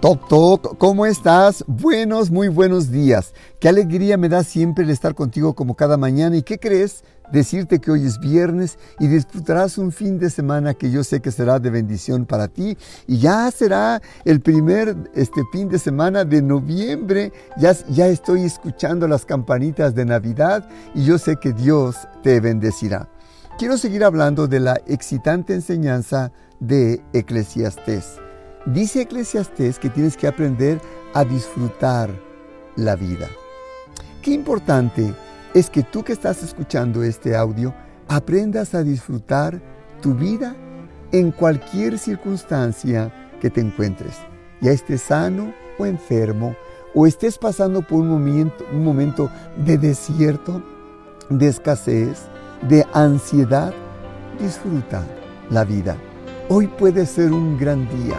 Toc Toc, ¿cómo estás? Buenos, muy buenos días. Qué alegría me da siempre el estar contigo como cada mañana. ¿Y qué crees? Decirte que hoy es viernes y disfrutarás un fin de semana que yo sé que será de bendición para ti. Y ya será el primer este fin de semana de noviembre. Ya, ya estoy escuchando las campanitas de Navidad y yo sé que Dios te bendecirá. Quiero seguir hablando de la excitante enseñanza de Eclesiastés. Dice Eclesiastés que tienes que aprender a disfrutar la vida. Qué importante es que tú que estás escuchando este audio aprendas a disfrutar tu vida en cualquier circunstancia que te encuentres. Ya estés sano o enfermo, o estés pasando por un momento, un momento de desierto, de escasez, de ansiedad, disfruta la vida. Hoy puede ser un gran día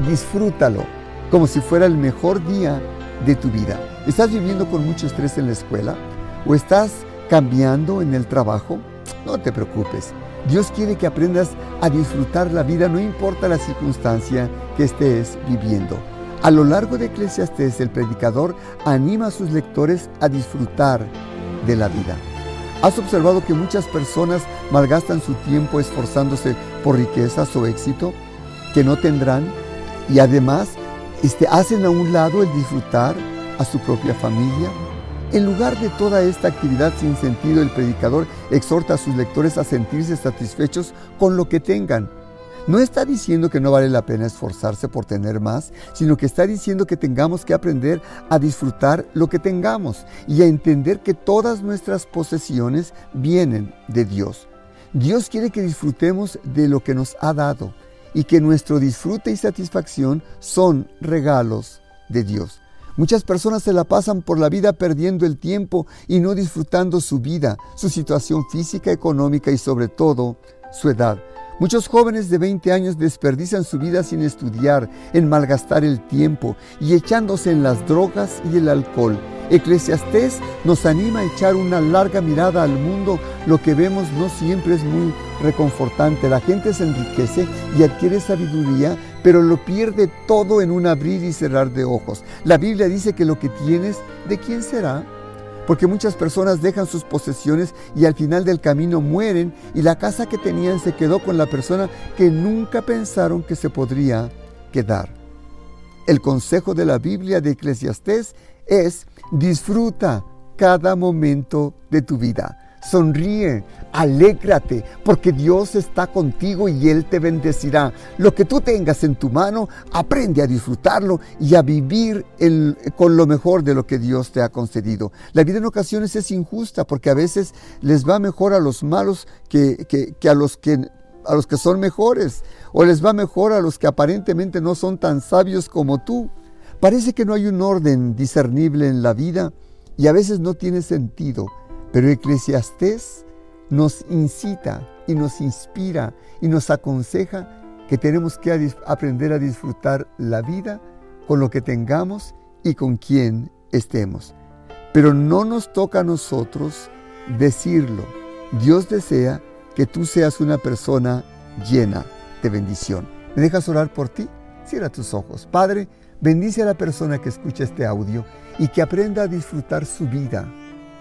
disfrútalo como si fuera el mejor día de tu vida. ¿Estás viviendo con mucho estrés en la escuela? ¿O estás cambiando en el trabajo? No te preocupes. Dios quiere que aprendas a disfrutar la vida, no importa la circunstancia que estés viviendo. A lo largo de Eclesiastes, el predicador anima a sus lectores a disfrutar de la vida. ¿Has observado que muchas personas malgastan su tiempo esforzándose por riquezas o éxito que no tendrán y además este, hacen a un lado el disfrutar a su propia familia. En lugar de toda esta actividad sin sentido, el predicador exhorta a sus lectores a sentirse satisfechos con lo que tengan. No está diciendo que no vale la pena esforzarse por tener más, sino que está diciendo que tengamos que aprender a disfrutar lo que tengamos y a entender que todas nuestras posesiones vienen de Dios. Dios quiere que disfrutemos de lo que nos ha dado y que nuestro disfrute y satisfacción son regalos de Dios. Muchas personas se la pasan por la vida perdiendo el tiempo y no disfrutando su vida, su situación física, económica y sobre todo su edad. Muchos jóvenes de 20 años desperdician su vida sin estudiar, en malgastar el tiempo y echándose en las drogas y el alcohol. Eclesiastés nos anima a echar una larga mirada al mundo. Lo que vemos no siempre es muy reconfortante. La gente se enriquece y adquiere sabiduría, pero lo pierde todo en un abrir y cerrar de ojos. La Biblia dice que lo que tienes, ¿de quién será? porque muchas personas dejan sus posesiones y al final del camino mueren y la casa que tenían se quedó con la persona que nunca pensaron que se podría quedar. El consejo de la Biblia de Eclesiastés es disfruta cada momento de tu vida. Sonríe, alégrate, porque Dios está contigo y Él te bendecirá. Lo que tú tengas en tu mano, aprende a disfrutarlo y a vivir con lo mejor de lo que Dios te ha concedido. La vida en ocasiones es injusta porque a veces les va mejor a los malos que, a los que a los que son mejores, o les va mejor a los que aparentemente no son tan sabios como tú. Parece que no hay un orden discernible en la vida y a veces no tiene sentido. Pero Eclesiastés nos incita y nos inspira y nos aconseja que tenemos que aprender a disfrutar la vida con lo que tengamos y con quien estemos. Pero no nos toca a nosotros decirlo. Dios desea que tú seas una persona llena de bendición. ¿Me dejas orar por ti? Cierra tus ojos. Padre, bendice a la persona que escucha este audio y que aprenda a disfrutar su vida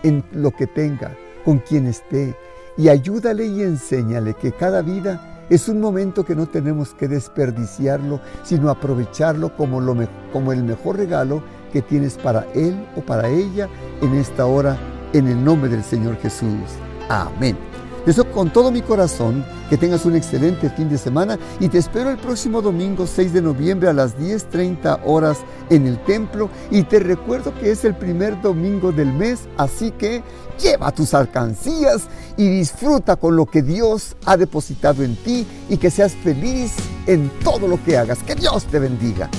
en lo que tenga, con quien esté, y ayúdale y enséñale que cada vida es un momento que no tenemos que desperdiciarlo, sino aprovecharlo como, lo como el mejor regalo que tienes para él o para ella en esta hora, en el nombre del Señor Jesús. Amén. Deseo con todo mi corazón que tengas un excelente fin de semana y te espero el próximo domingo 6 de noviembre a las 10.30 horas en el templo y te recuerdo que es el primer domingo del mes, así que lleva tus alcancías y disfruta con lo que Dios ha depositado en ti y que seas feliz en todo lo que hagas. Que Dios te bendiga.